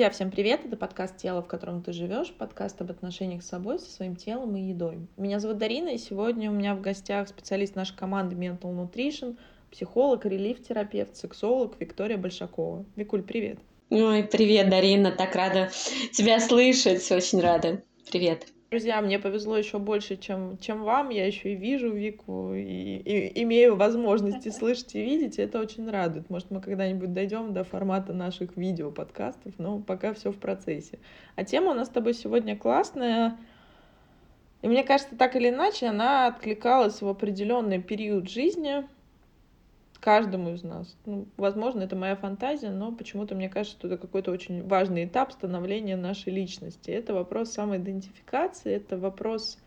Друзья, всем привет! Это подкаст «Тело, в котором ты живешь», подкаст об отношениях с собой, со своим телом и едой. Меня зовут Дарина, и сегодня у меня в гостях специалист нашей команды Mental Nutrition, психолог, релиф-терапевт, сексолог Виктория Большакова. Викуль, привет! Ой, привет, Дарина, так рада тебя слышать, очень рада. Привет. Друзья, мне повезло еще больше, чем, чем вам. Я еще и вижу Вику, и, и имею возможности слышать и видеть, и это очень радует. Может, мы когда-нибудь дойдем до формата наших видео-подкастов, но пока все в процессе. А тема у нас с тобой сегодня классная. И мне кажется, так или иначе, она откликалась в определенный период жизни, каждому из нас. Ну, возможно, это моя фантазия, но почему-то мне кажется, что это какой-то очень важный этап становления нашей личности. Это вопрос самоидентификации, это вопрос,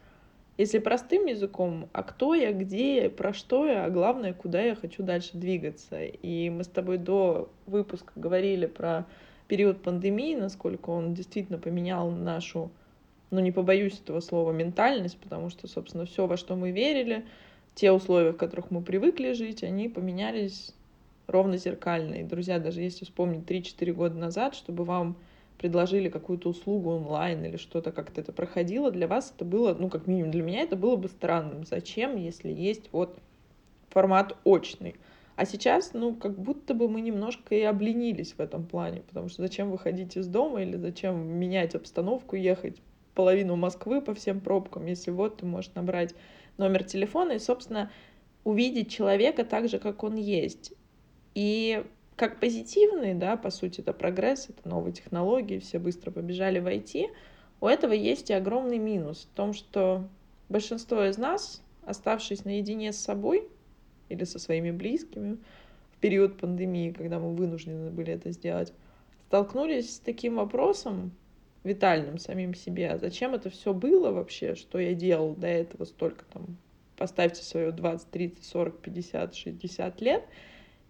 если простым языком, а кто я, где я, про что я, а главное, куда я хочу дальше двигаться. И мы с тобой до выпуска говорили про период пандемии, насколько он действительно поменял нашу, ну не побоюсь этого слова, ментальность, потому что, собственно, все, во что мы верили, те условия, в которых мы привыкли жить, они поменялись ровно зеркально. И, друзья, даже если вспомнить 3-4 года назад, чтобы вам предложили какую-то услугу онлайн или что-то как-то это проходило, для вас это было, ну, как минимум для меня это было бы странным. Зачем, если есть вот формат очный? А сейчас, ну, как будто бы мы немножко и обленились в этом плане, потому что зачем выходить из дома или зачем менять обстановку, ехать половину Москвы по всем пробкам, если вот ты можешь набрать номер телефона и, собственно, увидеть человека так же, как он есть. И как позитивный, да, по сути, это прогресс, это новые технологии, все быстро побежали в IT, у этого есть и огромный минус в том, что большинство из нас, оставшись наедине с собой или со своими близкими в период пандемии, когда мы вынуждены были это сделать, столкнулись с таким вопросом, витальным самим себе, а зачем это все было вообще, что я делал до этого столько там, поставьте свое 20, 30, 40, 50, 60 лет,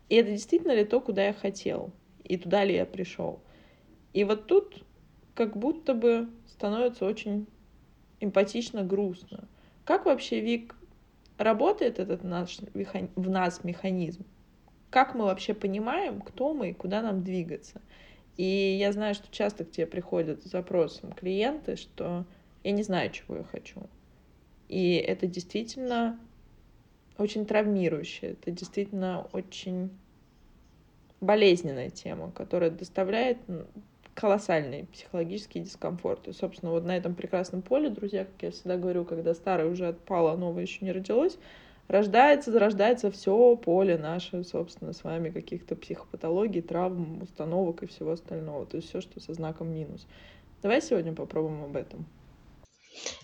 и это действительно ли то, куда я хотел, и туда ли я пришел. И вот тут как будто бы становится очень эмпатично грустно. Как вообще, Вик, работает этот наш в нас механизм? Как мы вообще понимаем, кто мы и куда нам двигаться? И я знаю, что часто к тебе приходят с запросом клиенты, что я не знаю, чего я хочу. И это действительно очень травмирующее, это действительно очень болезненная тема, которая доставляет колоссальный психологический дискомфорт. И, собственно, вот на этом прекрасном поле, друзья, как я всегда говорю, когда старое уже отпало, а новое еще не родилось, рождается, зарождается все поле наше, собственно, с вами каких-то психопатологий, травм, установок и всего остального. То есть все, что со знаком минус. Давай сегодня попробуем об этом.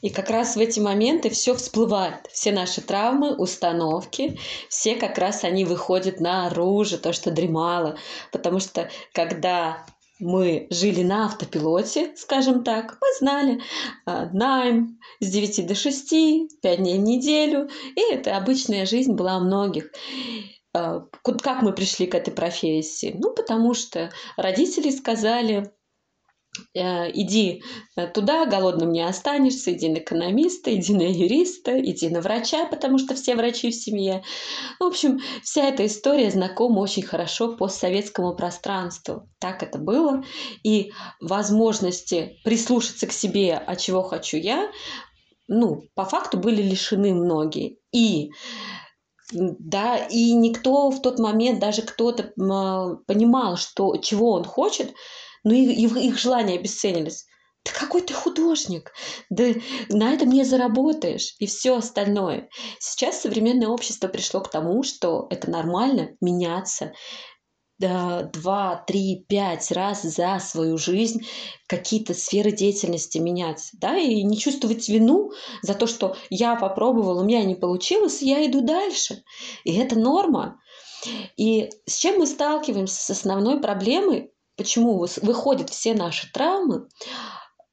И как раз в эти моменты все всплывает. Все наши травмы, установки, все как раз они выходят наружу, то, что дремало. Потому что когда мы жили на автопилоте, скажем так. Мы знали э, найм с 9 до 6, 5 дней в неделю. И это обычная жизнь была у многих. Э, как мы пришли к этой профессии? Ну, потому что родители сказали, иди э, туда, голодным не останешься, иди на экономиста, иди на юриста, иди на врача, потому что все врачи в семье. В общем, вся эта история знакома очень хорошо постсоветскому пространству. Так это было. И возможности прислушаться к себе, а чего хочу я, ну, по факту были лишены многие. И да, и никто в тот момент, даже кто-то понимал, что, чего он хочет, но их, их желания обесценились. Да какой ты художник, да на этом не заработаешь и все остальное. Сейчас современное общество пришло к тому, что это нормально меняться, два, три, пять раз за свою жизнь какие-то сферы деятельности менять, да, и не чувствовать вину за то, что я попробовал, у меня не получилось, я иду дальше. И это норма. И с чем мы сталкиваемся с основной проблемой Почему выходят все наши травмы?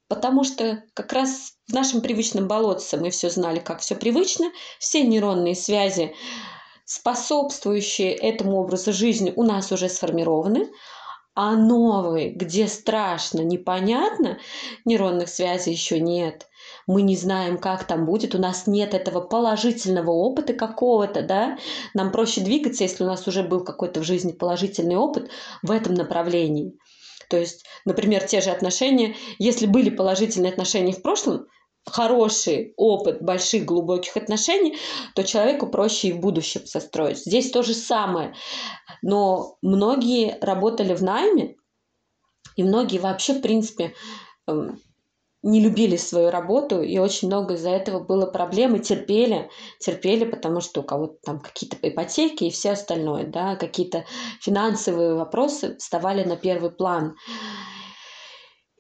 Потому что как раз в нашем привычном болотце мы все знали, как все привычно, все нейронные связи, способствующие этому образу жизни, у нас уже сформированы, а новые, где страшно, непонятно, нейронных связей еще нет мы не знаем, как там будет, у нас нет этого положительного опыта какого-то, да, нам проще двигаться, если у нас уже был какой-то в жизни положительный опыт в этом направлении. То есть, например, те же отношения, если были положительные отношения в прошлом, хороший опыт больших глубоких отношений, то человеку проще и в будущем состроить. Здесь то же самое. Но многие работали в найме, и многие вообще, в принципе, эм, не любили свою работу, и очень много из-за этого было проблем, и терпели, терпели, потому что у кого-то там какие-то ипотеки и все остальное, да, какие-то финансовые вопросы вставали на первый план.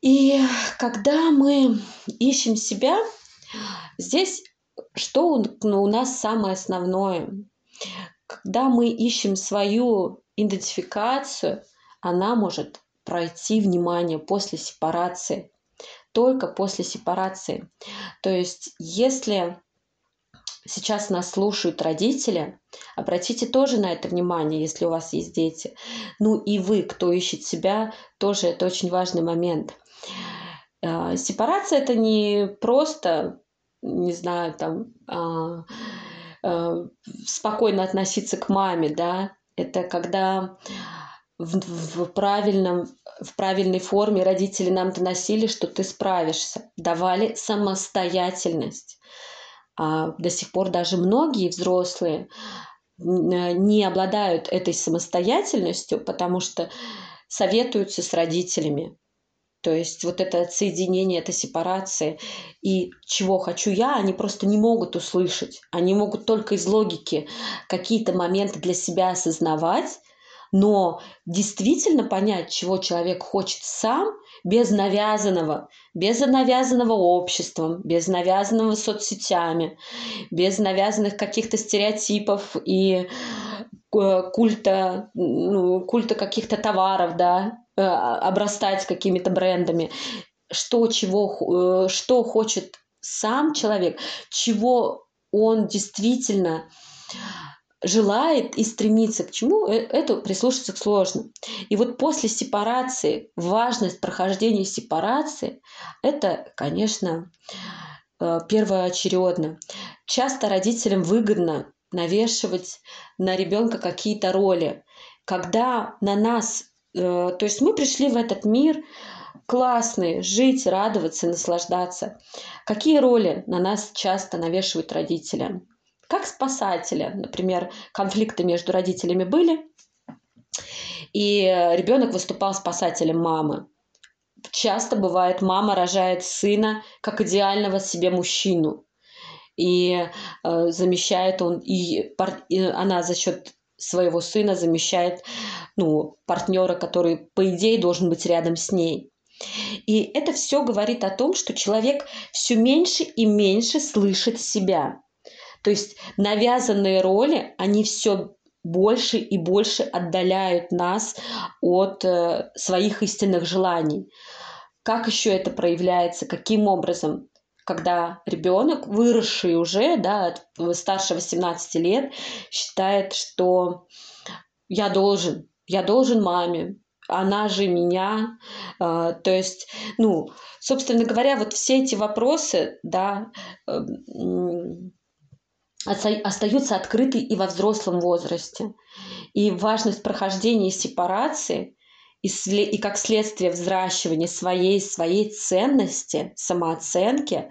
И когда мы ищем себя, здесь что ну, у нас самое основное? Когда мы ищем свою идентификацию, она может пройти внимание после сепарации только после сепарации. То есть, если сейчас нас слушают родители, обратите тоже на это внимание, если у вас есть дети. Ну и вы, кто ищет себя, тоже это очень важный момент. А, сепарация это не просто, не знаю, там а, а, спокойно относиться к маме, да, это когда в, в правильном в правильной форме родители нам доносили, что ты справишься, давали самостоятельность. А до сих пор даже многие взрослые не обладают этой самостоятельностью, потому что советуются с родителями. То есть вот это отсоединение, это сепарация. И чего хочу я, они просто не могут услышать. Они могут только из логики какие-то моменты для себя осознавать, но действительно понять, чего человек хочет сам, без навязанного, без навязанного обществом, без навязанного соцсетями, без навязанных каких-то стереотипов и э, культа, ну, культа каких-то товаров, да, э, обрастать какими-то брендами. Что, чего, э, что хочет сам человек, чего он действительно желает и стремится к чему, э, это прислушаться сложно. И вот после сепарации, важность прохождения сепарации, это, конечно, э, первоочередно. Часто родителям выгодно навешивать на ребенка какие-то роли, когда на нас, э, то есть мы пришли в этот мир классные, жить, радоваться, наслаждаться. Какие роли на нас часто навешивают родители? Как спасателя. Например, конфликты между родителями были, и ребенок выступал спасателем мамы. Часто бывает, мама рожает сына как идеального себе мужчину, и э, замещает он, и, пар, и она за счет своего сына замещает ну, партнера, который, по идее, должен быть рядом с ней. И это все говорит о том, что человек все меньше и меньше слышит себя. То есть навязанные роли, они все больше и больше отдаляют нас от э, своих истинных желаний. Как еще это проявляется? Каким образом? Когда ребенок, выросший уже, да, старше 18 лет, считает, что я должен, я должен маме, она же меня, э, то есть, ну, собственно говоря, вот все эти вопросы, да, э, остаются открыты и во взрослом возрасте. И важность прохождения сепарации и, и как следствие взращивания своей, своей ценности, самооценки,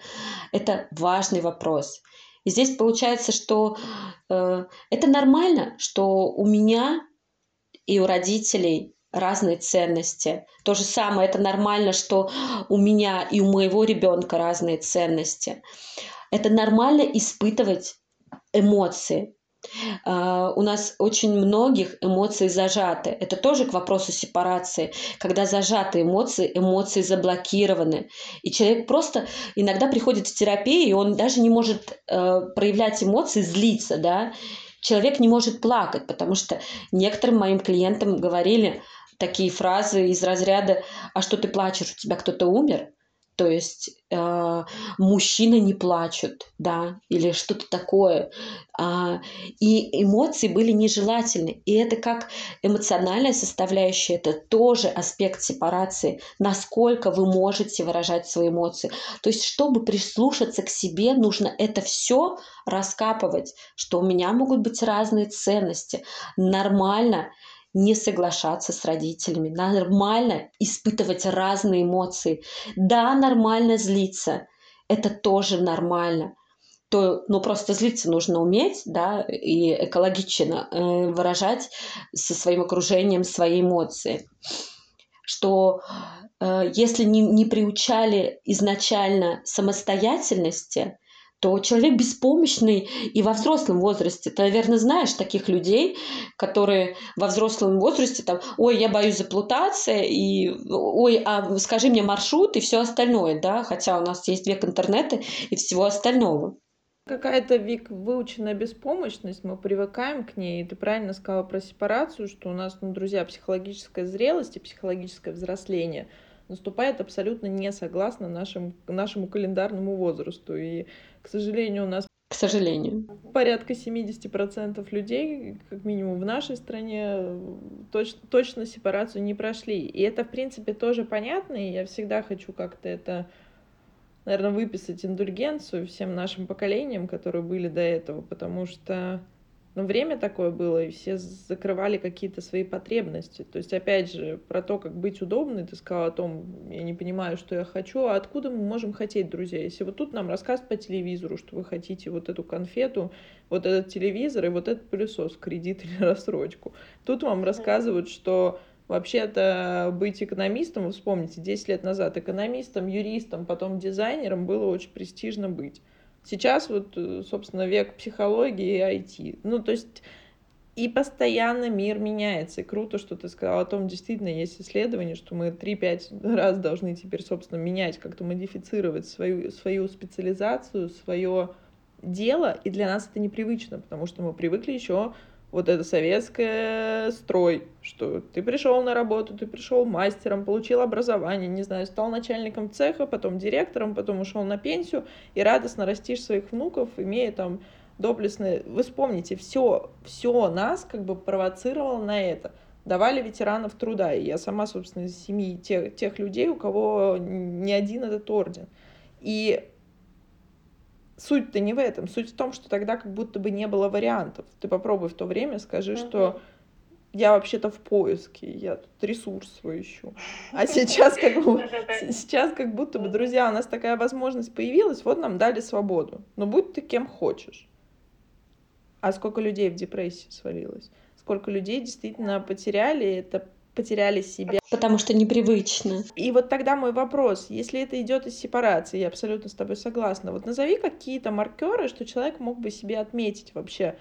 это важный вопрос. И здесь получается, что э, это нормально, что у меня и у родителей разные ценности. То же самое, это нормально, что у меня и у моего ребенка разные ценности. Это нормально испытывать эмоции. Uh, у нас очень многих эмоции зажаты. Это тоже к вопросу сепарации. Когда зажаты эмоции, эмоции заблокированы. И человек просто иногда приходит в терапию, и он даже не может uh, проявлять эмоции, злиться, да. Человек не может плакать, потому что некоторым моим клиентам говорили такие фразы из разряда «А что ты плачешь? У тебя кто-то умер?» То есть э, мужчины не плачут, да, или что-то такое. А, и эмоции были нежелательны. И это как эмоциональная составляющая, это тоже аспект сепарации, насколько вы можете выражать свои эмоции. То есть, чтобы прислушаться к себе, нужно это все раскапывать, что у меня могут быть разные ценности. Нормально не соглашаться с родителями, нормально испытывать разные эмоции. Да, нормально злиться, это тоже нормально. То, ну, просто злиться нужно уметь, да, и экологично э, выражать со своим окружением свои эмоции. Что э, если не, не приучали изначально самостоятельности, то человек беспомощный и во взрослом возрасте. Ты, наверное, знаешь таких людей, которые во взрослом возрасте там, ой, я боюсь заплутаться, и ой, а скажи мне маршрут и все остальное, да, хотя у нас есть век интернета и всего остального. Какая-то вик выученная беспомощность, мы привыкаем к ней. И ты правильно сказала про сепарацию, что у нас, ну, друзья, психологическая зрелость и психологическое взросление наступает абсолютно не согласно нашим, нашему календарному возрасту. И к сожалению, у нас к сожалению. Порядка 70% людей, как минимум в нашей стране, точ точно сепарацию не прошли. И это, в принципе, тоже понятно, и я всегда хочу как-то это, наверное, выписать индульгенцию всем нашим поколениям, которые были до этого, потому что но время такое было, и все закрывали какие-то свои потребности. То есть, опять же, про то, как быть удобной, ты сказала о том, я не понимаю, что я хочу, а откуда мы можем хотеть, друзья? Если вот тут нам рассказывают по телевизору, что вы хотите вот эту конфету, вот этот телевизор и вот этот пылесос, кредит или рассрочку. Тут вам рассказывают, что Вообще-то быть экономистом, вы вспомните, 10 лет назад экономистом, юристом, потом дизайнером было очень престижно быть. Сейчас вот, э, собственно, век психологии и IT. Ну, то есть и постоянно мир меняется. И круто, что ты сказала о том, действительно есть исследование, что мы 3-5 раз должны теперь, собственно, менять, как-то модифицировать свою, свою специализацию, свое дело. И для нас это непривычно, потому что мы привыкли еще вот это советское строй, что ты пришел на работу, ты пришел мастером, получил образование, не знаю, стал начальником цеха, потом директором, потом ушел на пенсию и радостно растишь своих внуков, имея там доблестные... Вы вспомните, все, все нас как бы провоцировало на это. Давали ветеранов труда, и я сама, собственно, из семьи тех, тех людей, у кого не один этот орден. И суть-то не в этом. Суть в том, что тогда как будто бы не было вариантов. Ты попробуй в то время, скажи, mm-hmm. что я вообще-то в поиске, я тут ресурс свой ищу. А сейчас как, бы, сейчас как будто бы, друзья, у нас такая возможность появилась, вот нам дали свободу. Но будь ты кем хочешь. А сколько людей в депрессии свалилось? Сколько людей действительно потеряли это потеряли себя. Потому что непривычно. И вот тогда мой вопрос, если это идет из сепарации, я абсолютно с тобой согласна, вот назови какие-то маркеры, что человек мог бы себе отметить вообще,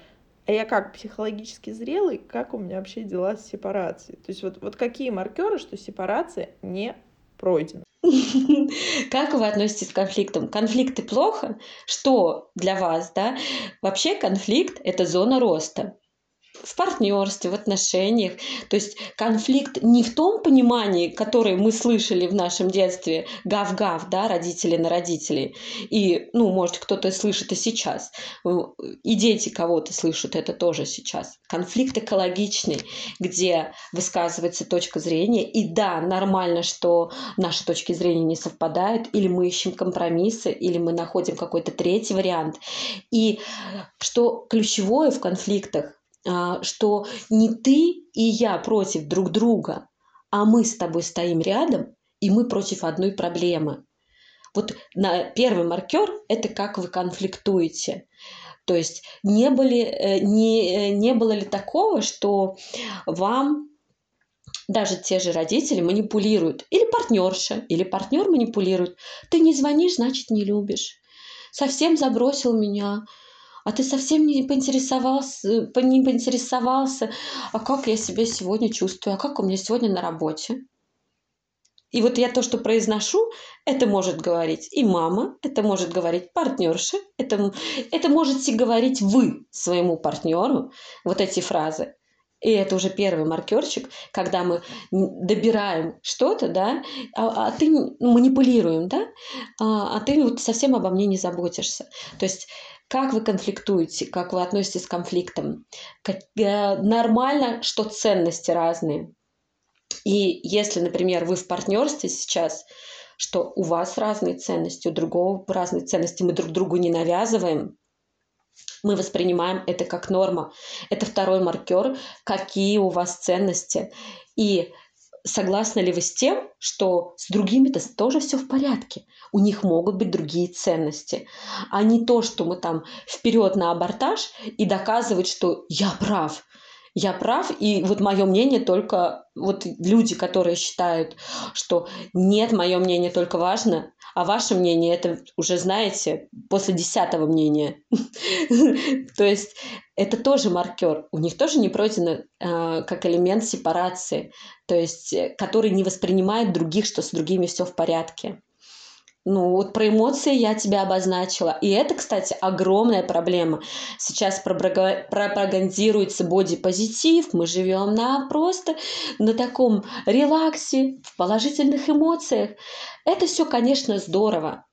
а я как психологически зрелый, как у меня вообще дела с сепарацией? То есть вот, вот какие маркеры, что сепарация не пройдена? Как вы относитесь к конфликтам? Конфликты плохо? Что для вас, да? Вообще конфликт – это зона роста в партнерстве, в отношениях. То есть конфликт не в том понимании, которое мы слышали в нашем детстве, гав-гав, да, родители на родителей. И, ну, может, кто-то слышит и сейчас. И дети кого-то слышат это тоже сейчас. Конфликт экологичный, где высказывается точка зрения. И да, нормально, что наши точки зрения не совпадают, или мы ищем компромиссы, или мы находим какой-то третий вариант. И что ключевое в конфликтах, что не ты и я против друг друга, а мы с тобой стоим рядом, и мы против одной проблемы. Вот на первый маркер – это как вы конфликтуете. То есть не, были, э, не, не было ли такого, что вам даже те же родители манипулируют, или партнерша, или партнер манипулирует. Ты не звонишь, значит не любишь. Совсем забросил меня, а ты совсем не поинтересовался, не поинтересовался, а как я себя сегодня чувствую, а как у меня сегодня на работе. И вот я то, что произношу, это может говорить и мама, это может говорить партнерша, это, это можете говорить вы своему партнеру, вот эти фразы. И это уже первый маркерчик, когда мы добираем что-то, да, а, а ты ну, манипулируем, да, а, а ты вот совсем обо мне не заботишься. То есть как вы конфликтуете, как вы относитесь к конфликтам. Как, э, нормально, что ценности разные. И если, например, вы в партнерстве сейчас, что у вас разные ценности, у другого разные ценности, мы друг другу не навязываем, мы воспринимаем это как норма. Это второй маркер, какие у вас ценности. И согласны ли вы с тем, что с другими-то тоже все в порядке? У них могут быть другие ценности, а не то, что мы там вперед на абортаж и доказывать, что я прав я прав, и вот мое мнение только, вот люди, которые считают, что нет, мое мнение только важно, а ваше мнение это уже знаете после десятого мнения. То есть это тоже маркер. У них тоже не пройдено э, как элемент сепарации, то есть э, который не воспринимает других, что с другими все в порядке. Ну, вот про эмоции я тебя обозначила. И это, кстати, огромная проблема. Сейчас пропагандируется бодипозитив, мы живем на просто на таком релаксе, в положительных эмоциях. Это все, конечно, здорово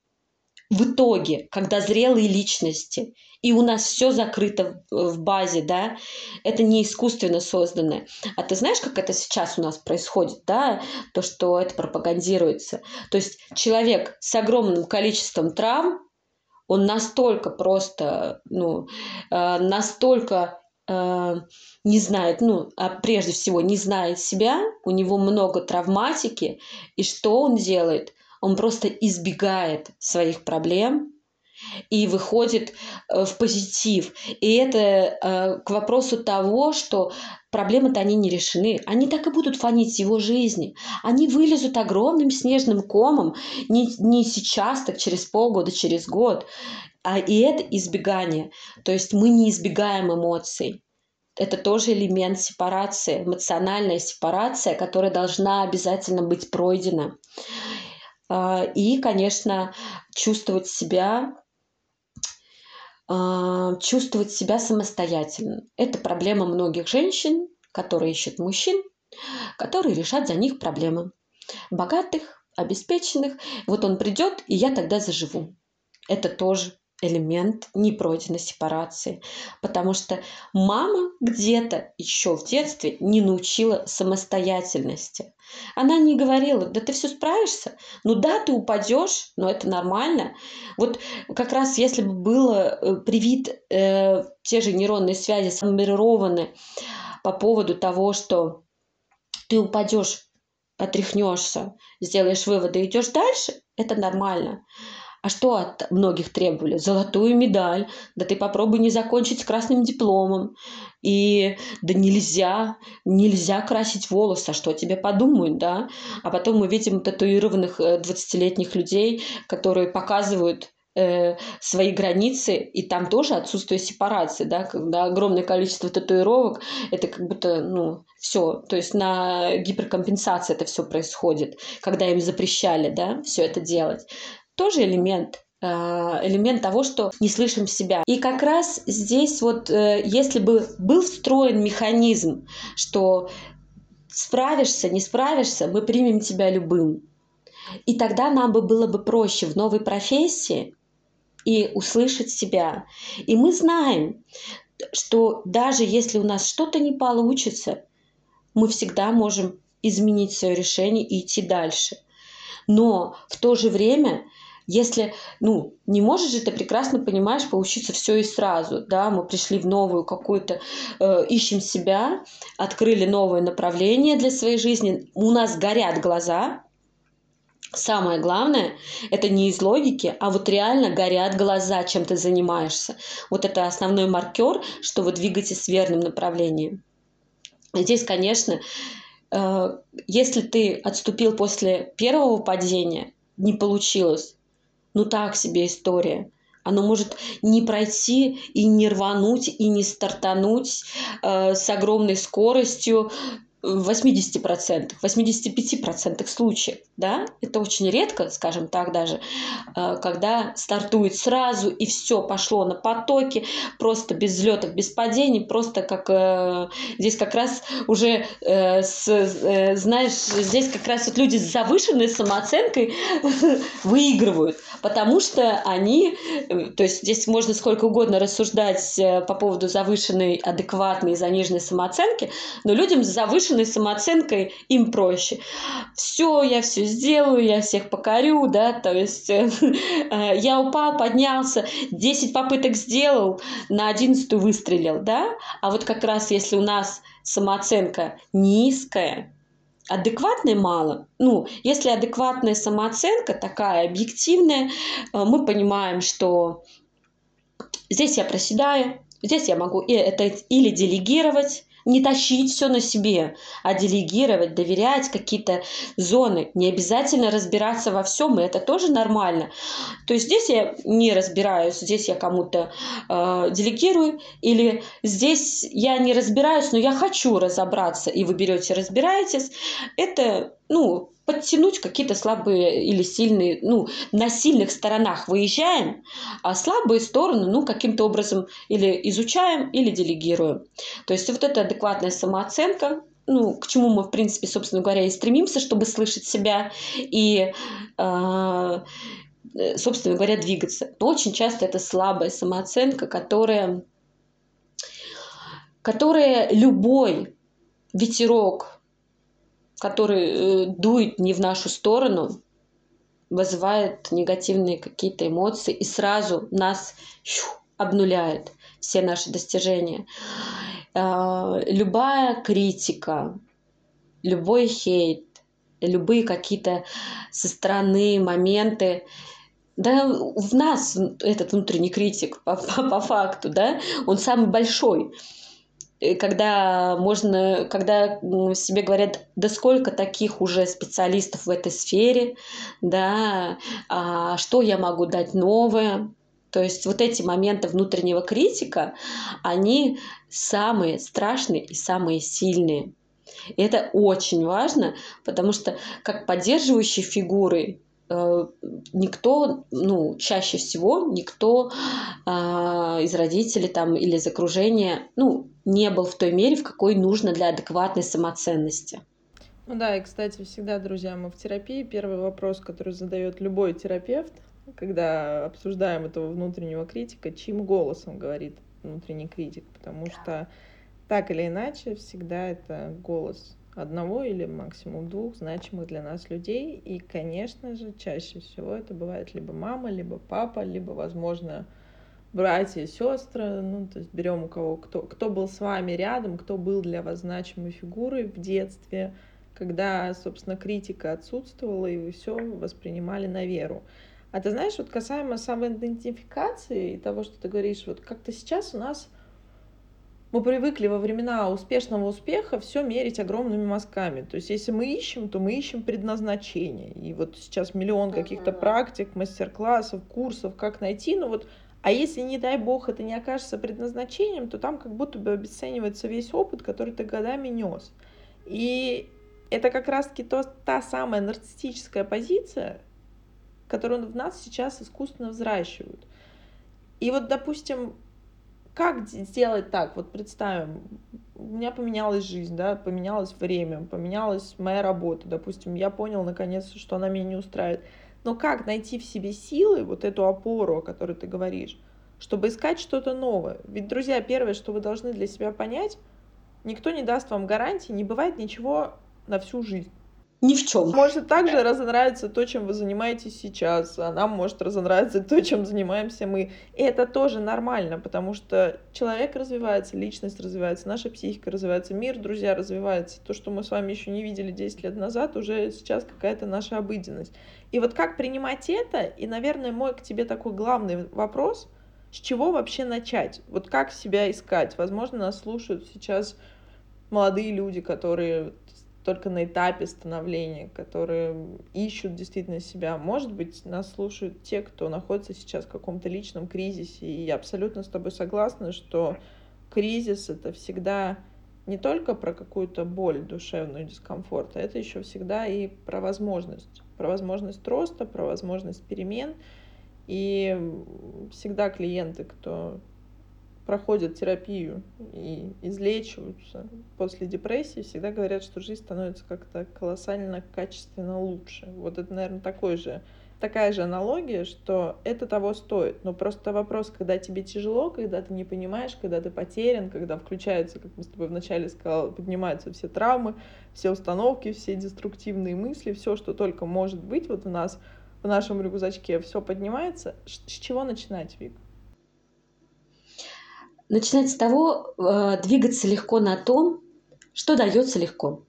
в итоге, когда зрелые личности, и у нас все закрыто в базе, да, это не искусственно созданное. А ты знаешь, как это сейчас у нас происходит, да, то, что это пропагандируется. То есть человек с огромным количеством травм, он настолько просто, ну, э, настолько э, не знает, ну, а прежде всего не знает себя, у него много травматики, и что он делает? Он просто избегает своих проблем и выходит э, в позитив. И это э, к вопросу того, что проблемы-то они не решены. Они так и будут фонить его жизни. Они вылезут огромным снежным комом не, не сейчас, так через полгода, через год. А и это избегание. То есть мы не избегаем эмоций. Это тоже элемент сепарации, эмоциональная сепарация, которая должна обязательно быть пройдена. А, и, конечно, чувствовать себя а, чувствовать себя самостоятельно. Это проблема многих женщин, которые ищут мужчин, которые решат за них проблемы. Богатых, обеспеченных. Вот он придет, и я тогда заживу. Это тоже элемент непройденной сепарации, потому что мама где-то еще в детстве не научила самостоятельности. Она не говорила, да ты все справишься, ну да, ты упадешь, но это нормально. Вот как раз если бы было э, привит э, те же нейронные связи сформированы по поводу того, что ты упадешь, отряхнешься, сделаешь выводы, идешь дальше, это нормально. А что от многих требовали? Золотую медаль. Да ты попробуй не закончить с красным дипломом. И да нельзя, нельзя красить волосы, а что тебе подумают, да? А потом мы видим татуированных 20-летних э, людей, которые показывают э, свои границы, и там тоже отсутствие сепарации, да, когда огромное количество татуировок, это как будто, ну, все, то есть на гиперкомпенсации это все происходит, когда им запрещали, да, все это делать тоже элемент э, элемент того, что не слышим себя. И как раз здесь вот, э, если бы был встроен механизм, что справишься, не справишься, мы примем тебя любым. И тогда нам бы было бы проще в новой профессии и услышать себя. И мы знаем, что даже если у нас что-то не получится, мы всегда можем изменить свое решение и идти дальше. Но в то же время если, ну, не можешь же ты прекрасно понимаешь получиться все и сразу, да, мы пришли в новую какую-то, э, ищем себя, открыли новое направление для своей жизни, у нас горят глаза, Самое главное, это не из логики, а вот реально горят глаза, чем ты занимаешься. Вот это основной маркер, что вы двигаетесь в верном направлении. Здесь, конечно, э, если ты отступил после первого падения, не получилось, ну так себе история. Оно может не пройти и не рвануть, и не стартануть э, с огромной скоростью, в 80%, 85% случаев, да, это очень редко, скажем так даже, э, когда стартует сразу и все пошло на потоке, просто без взлетов, без падений, просто как э, здесь как раз уже, э, знаешь, здесь как раз вот люди с завышенной самооценкой выигрывают, потому что они, то есть здесь можно сколько угодно рассуждать по поводу завышенной, адекватной и заниженной самооценки, но людям с завышенной завышенной самооценкой им проще. Все, я все сделаю, я всех покорю, да, то есть э, я упал, поднялся, 10 попыток сделал, на 11 выстрелил, да, а вот как раз если у нас самооценка низкая, адекватной мало. Ну, если адекватная самооценка такая объективная, э, мы понимаем, что здесь я проседаю, здесь я могу это или делегировать, не тащить все на себе, а делегировать, доверять какие-то зоны. Не обязательно разбираться во всем, и это тоже нормально. То есть здесь я не разбираюсь, здесь я кому-то э, делегирую, или здесь я не разбираюсь, но я хочу разобраться, и вы берете, разбираетесь. Это, ну, подтянуть какие-то слабые или сильные, ну, на сильных сторонах выезжаем, а слабые стороны, ну, каким-то образом или изучаем, или делегируем. То есть вот эта адекватная самооценка, ну, к чему мы, в принципе, собственно говоря, и стремимся, чтобы слышать себя и, э, собственно говоря, двигаться. Но очень часто это слабая самооценка, которая, которая любой ветерок который э, дует не в нашу сторону, вызывает негативные какие-то эмоции и сразу нас щу, обнуляет все наши достижения. А, любая критика, любой хейт, любые какие-то со стороны моменты, да, в нас этот внутренний критик по, по, по факту, да, он самый большой когда можно, когда себе говорят, да сколько таких уже специалистов в этой сфере, да, а что я могу дать новое, то есть вот эти моменты внутреннего критика, они самые страшные и самые сильные. И это очень важно, потому что как поддерживающие фигуры Э, никто, ну, чаще всего никто э, из родителей там или из окружения, ну, не был в той мере, в какой нужно для адекватной самоценности. Ну да, и, кстати, всегда, друзья, мы в терапии, первый вопрос, который задает любой терапевт, когда обсуждаем этого внутреннего критика, чьим голосом говорит внутренний критик, потому что так или иначе всегда это голос одного или максимум двух значимых для нас людей. И, конечно же, чаще всего это бывает либо мама, либо папа, либо, возможно, братья, сестры, ну, то есть берем у кого, кто, кто был с вами рядом, кто был для вас значимой фигурой в детстве, когда, собственно, критика отсутствовала, и вы все воспринимали на веру. А ты знаешь, вот касаемо самоидентификации и того, что ты говоришь, вот как-то сейчас у нас мы привыкли во времена успешного успеха все мерить огромными мазками. То есть, если мы ищем, то мы ищем предназначение. И вот сейчас миллион каких-то практик, мастер-классов, курсов, как найти. Ну вот, а если, не дай бог, это не окажется предназначением, то там как будто бы обесценивается весь опыт, который ты годами нес. И это как раз-таки то, та самая нарциссическая позиция, которую в нас сейчас искусственно взращивают. И вот, допустим, как сделать так? Вот представим, у меня поменялась жизнь, да, поменялось время, поменялась моя работа, допустим, я понял наконец, что она меня не устраивает. Но как найти в себе силы, вот эту опору, о которой ты говоришь, чтобы искать что-то новое? Ведь, друзья, первое, что вы должны для себя понять, никто не даст вам гарантии, не бывает ничего на всю жизнь ни в чем. Может также разонравиться то, чем вы занимаетесь сейчас, а нам может разонравиться то, чем занимаемся мы. И это тоже нормально, потому что человек развивается, личность развивается, наша психика развивается, мир, друзья, развивается. То, что мы с вами еще не видели 10 лет назад, уже сейчас какая-то наша обыденность. И вот как принимать это, и, наверное, мой к тебе такой главный вопрос, с чего вообще начать? Вот как себя искать? Возможно, нас слушают сейчас молодые люди, которые только на этапе становления, которые ищут действительно себя. Может быть, нас слушают те, кто находится сейчас в каком-то личном кризисе. И я абсолютно с тобой согласна, что кризис — это всегда не только про какую-то боль, душевную дискомфорт, а это еще всегда и про возможность. Про возможность роста, про возможность перемен. И всегда клиенты, кто проходят терапию и излечиваются после депрессии, всегда говорят, что жизнь становится как-то колоссально качественно лучше. Вот это, наверное, такой же такая же аналогия, что это того стоит. Но просто вопрос, когда тебе тяжело, когда ты не понимаешь, когда ты потерян, когда включаются, как мы с тобой вначале сказали, поднимаются все травмы, все установки, все деструктивные мысли, все, что только может быть вот у нас в нашем рюкзачке, все поднимается. С чего начинать, Вик? Начинать с того, э, двигаться легко на том, что дается легко.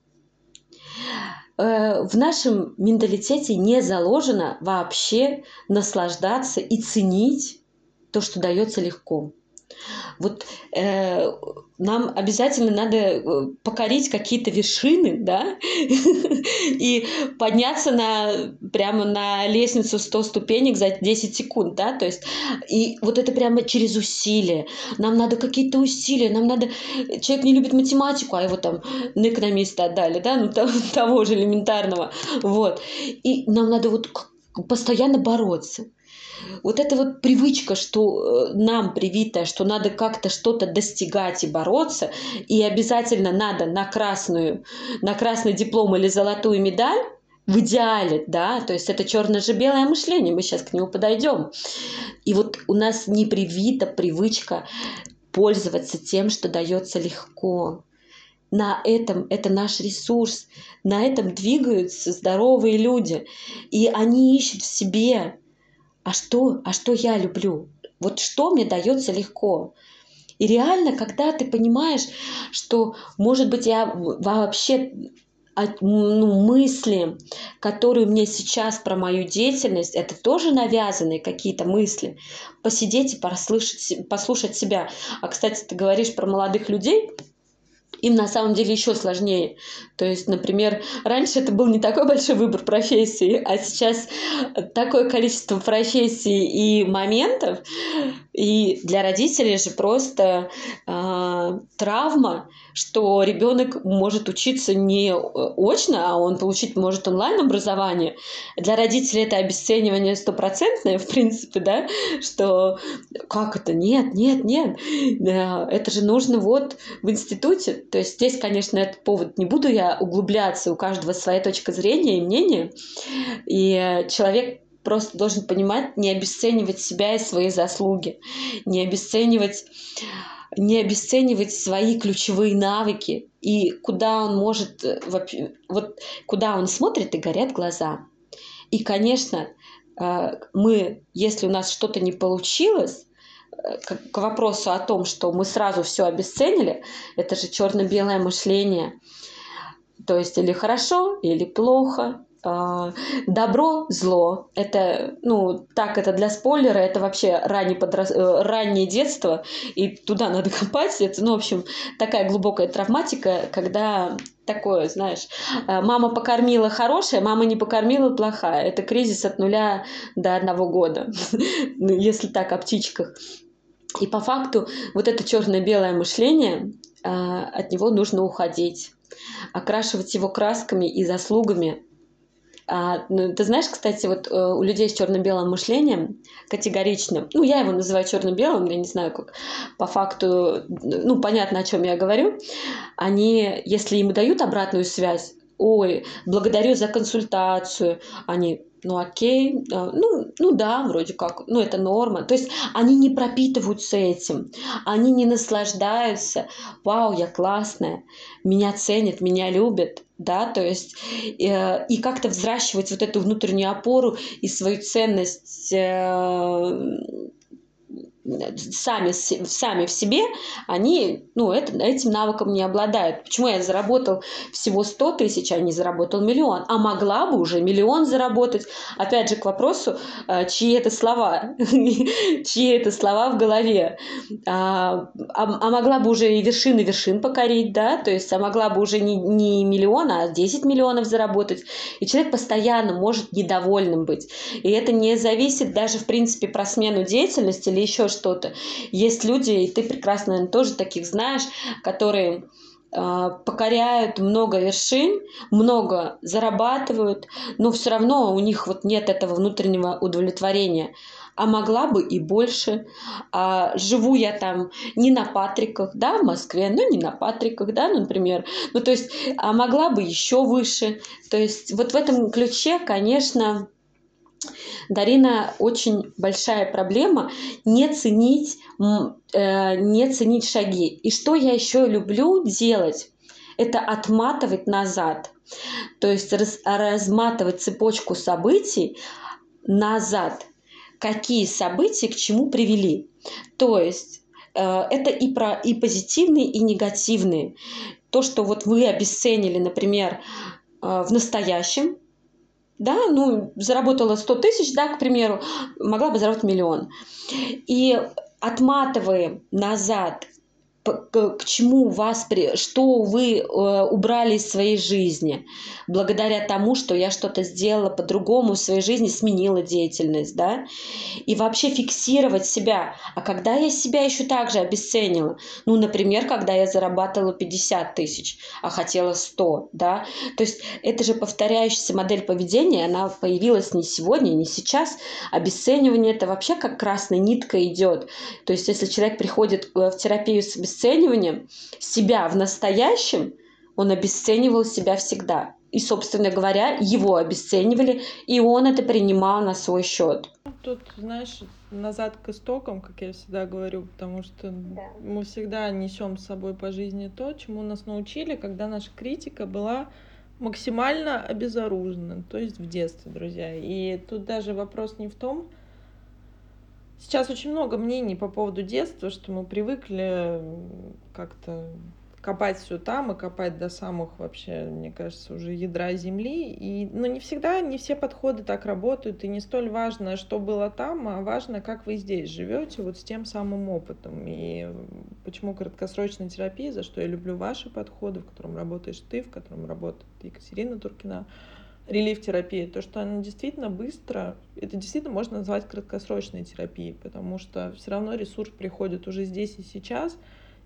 Э, в нашем менталитете не заложено вообще наслаждаться и ценить то, что дается легко. Вот э, нам обязательно надо э, покорить какие-то вершины, да, и подняться на, прямо на лестницу 100 ступенек за 10 секунд, да, то есть, и вот это прямо через усилия. Нам надо какие-то усилия, нам надо... Человек не любит математику, а его там на экономиста отдали, да, ну, того же элементарного, вот. И нам надо вот постоянно бороться. Вот эта вот привычка, что э, нам привитая, что надо как-то что-то достигать и бороться, и обязательно надо на красную, на красный диплом или золотую медаль, в идеале, да, то есть это черно же белое мышление, мы сейчас к нему подойдем. И вот у нас не привита привычка пользоваться тем, что дается легко. На этом, это наш ресурс, на этом двигаются здоровые люди. И они ищут в себе а что, а что я люблю? Вот что мне дается легко? И реально, когда ты понимаешь, что, может быть, я вообще ну, мысли, которые мне сейчас про мою деятельность, это тоже навязанные какие-то мысли. Посидеть и послушать, послушать себя. А, кстати, ты говоришь про молодых людей – им на самом деле еще сложнее. То есть, например, раньше это был не такой большой выбор профессий, а сейчас такое количество профессий и моментов. И для родителей же просто э, травма, что ребенок может учиться не очно, а он получить может онлайн-образование. Для родителей это обесценивание стопроцентное, в принципе, да, что как это, нет, нет, нет, это же нужно вот в институте. То есть здесь, конечно, этот повод не буду я углубляться, у каждого своя точка зрения и мнение. И человек просто должен понимать, не обесценивать себя и свои заслуги, не обесценивать не обесценивать свои ключевые навыки и куда он может, э, вот куда он смотрит и горят глаза. И, конечно, э, мы, если у нас что-то не получилось, э, к вопросу о том, что мы сразу все обесценили, это же черно-белое мышление. То есть или хорошо, или плохо, добро, зло. Это, ну, так это для спойлера, это вообще раннее, подрас... Э, раннее детство, и туда надо копать. Это, ну, в общем, такая глубокая травматика, когда такое, знаешь, э, мама покормила хорошая, мама не покормила плохая. Это кризис от нуля до одного года, ну, если так о птичках. И по факту вот это черно-белое мышление, э, от него нужно уходить окрашивать его красками и заслугами а, ну, ты знаешь, кстати, вот э, у людей с черно-белым мышлением категоричным, ну, я его называю черно-белым, я не знаю, как по факту, ну, понятно, о чем я говорю, они, если им дают обратную связь, ой, благодарю за консультацию, они ну окей, ну, ну да, вроде как, ну это норма. То есть они не пропитываются этим, они не наслаждаются, вау, я классная, меня ценят, меня любят, да, то есть э, и как-то взращивать вот эту внутреннюю опору и свою ценность э, сами, сами в себе, они ну, это, этим навыком не обладают. Почему я заработал всего 100 тысяч, а не заработал миллион? А могла бы уже миллион заработать. Опять же, к вопросу, э, чьи это слова, чьи это слова в голове. А, а, а могла бы уже и вершины вершин покорить, да, то есть а могла бы уже не, не миллион, а 10 миллионов заработать. И человек постоянно может недовольным быть. И это не зависит даже, в принципе, про смену деятельности или еще что-то. Есть люди, и ты прекрасно, наверное, тоже таких знаешь, которые а, покоряют много вершин, много зарабатывают, но все равно у них вот нет этого внутреннего удовлетворения. А могла бы и больше. А живу я там не на Патриках, да, в Москве, но не на Патриках, да, например. Ну, то есть, а могла бы еще выше. То есть, вот в этом ключе, конечно, Дарина, очень большая проблема не ценить, э, не ценить шаги. И что я еще люблю делать? Это отматывать назад. То есть раз, разматывать цепочку событий назад. Какие события к чему привели. То есть э, это и, про, и позитивные, и негативные. То, что вот вы обесценили, например, э, в настоящем, да, ну, заработала 100 тысяч, да, к примеру, могла бы заработать миллион. И отматываем назад к, чему вас, что вы э, убрали из своей жизни, благодаря тому, что я что-то сделала по-другому в своей жизни, сменила деятельность, да, и вообще фиксировать себя. А когда я себя еще также обесценила? Ну, например, когда я зарабатывала 50 тысяч, а хотела 100, да, то есть это же повторяющаяся модель поведения, она появилась не сегодня, не сейчас. Обесценивание это вообще как красная нитка идет. То есть если человек приходит в терапию с обесцениванием, обесцениванием себя в настоящем, он обесценивал себя всегда. И, собственно говоря, его обесценивали, и он это принимал на свой счет. Тут, знаешь, назад к истокам, как я всегда говорю, потому что да. мы всегда несем с собой по жизни то, чему нас научили, когда наша критика была максимально обезоружена, то есть в детстве, друзья. И тут даже вопрос не в том, Сейчас очень много мнений по поводу детства, что мы привыкли как-то копать все там и копать до самых вообще, мне кажется, уже ядра земли. И, но не всегда, не все подходы так работают, и не столь важно, что было там, а важно, как вы здесь живете, вот с тем самым опытом. И почему краткосрочная терапия, за что я люблю ваши подходы, в котором работаешь ты, в котором работает Екатерина Туркина, релиф-терапия, то, что она действительно быстро, это действительно можно назвать краткосрочной терапией, потому что все равно ресурс приходит уже здесь и сейчас,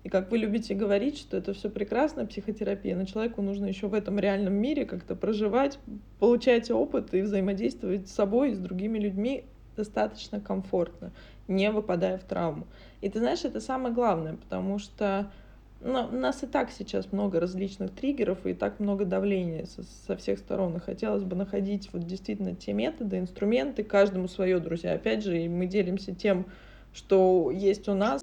и как вы любите говорить, что это все прекрасно, психотерапия, но человеку нужно еще в этом реальном мире как-то проживать, получать опыт и взаимодействовать с собой и с другими людьми достаточно комфортно, не выпадая в травму. И ты знаешь, это самое главное, потому что но у нас и так сейчас много различных триггеров и так много давления со, со всех сторон. И хотелось бы находить вот действительно те методы, инструменты, каждому свое, друзья. Опять же, мы делимся тем, что есть у нас.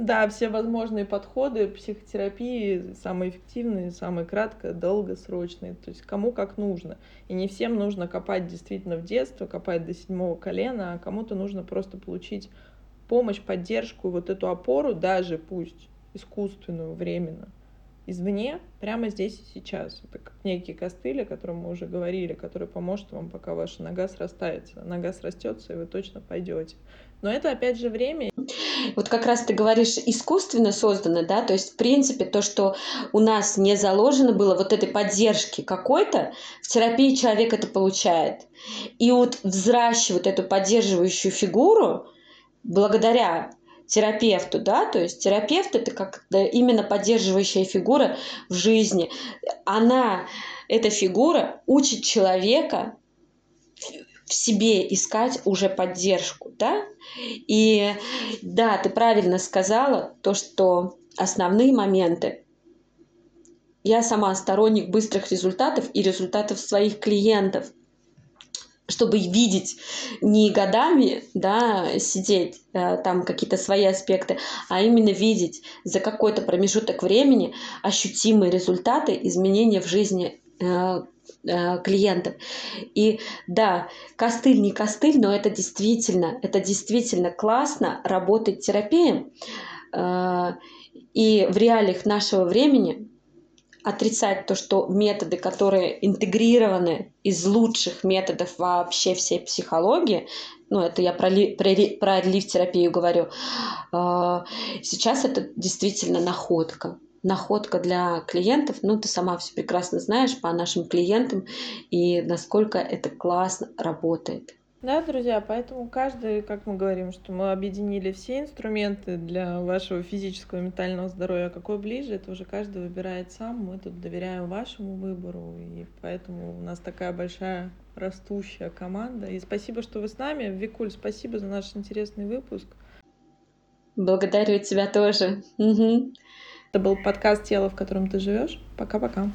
Да, все возможные подходы психотерапии самые эффективные, самые кратко, долгосрочные, то есть кому как нужно. И не всем нужно копать действительно в детство, копать до седьмого колена, а кому-то нужно просто получить помощь, поддержку, вот эту опору, даже пусть искусственную, временно, извне, прямо здесь и сейчас. Это как некий костыль, о котором мы уже говорили, который поможет вам, пока ваша нога срастается. Нога срастется, и вы точно пойдете. Но это, опять же, время. Вот как раз ты говоришь, искусственно создано, да, то есть, в принципе, то, что у нас не заложено было вот этой поддержки какой-то, в терапии человек это получает. И вот взращивать эту поддерживающую фигуру, благодаря терапевту, да, то есть терапевт это как именно поддерживающая фигура в жизни. Она, эта фигура учит человека в себе искать уже поддержку, да, и да, ты правильно сказала то, что основные моменты. Я сама сторонник быстрых результатов и результатов своих клиентов чтобы видеть не годами, да, сидеть э, там какие-то свои аспекты, а именно видеть за какой-то промежуток времени ощутимые результаты изменения в жизни э, э, клиентов. И да, костыль не костыль, но это действительно, это действительно классно работать терапией. И в реалиях нашего времени отрицать то, что методы, которые интегрированы из лучших методов вообще всей психологии, ну, это я про, ли, про, про релиф-терапию говорю, а, сейчас это действительно находка. Находка для клиентов, ну, ты сама все прекрасно знаешь по нашим клиентам и насколько это классно работает. Да, друзья, поэтому каждый, как мы говорим, что мы объединили все инструменты для вашего физического и ментального здоровья, какой ближе, это уже каждый выбирает сам. Мы тут доверяем вашему выбору, и поэтому у нас такая большая растущая команда. И спасибо, что вы с нами. Викуль, спасибо за наш интересный выпуск. Благодарю тебя тоже. Угу. Это был подкаст «Тело, в котором ты живешь». Пока-пока.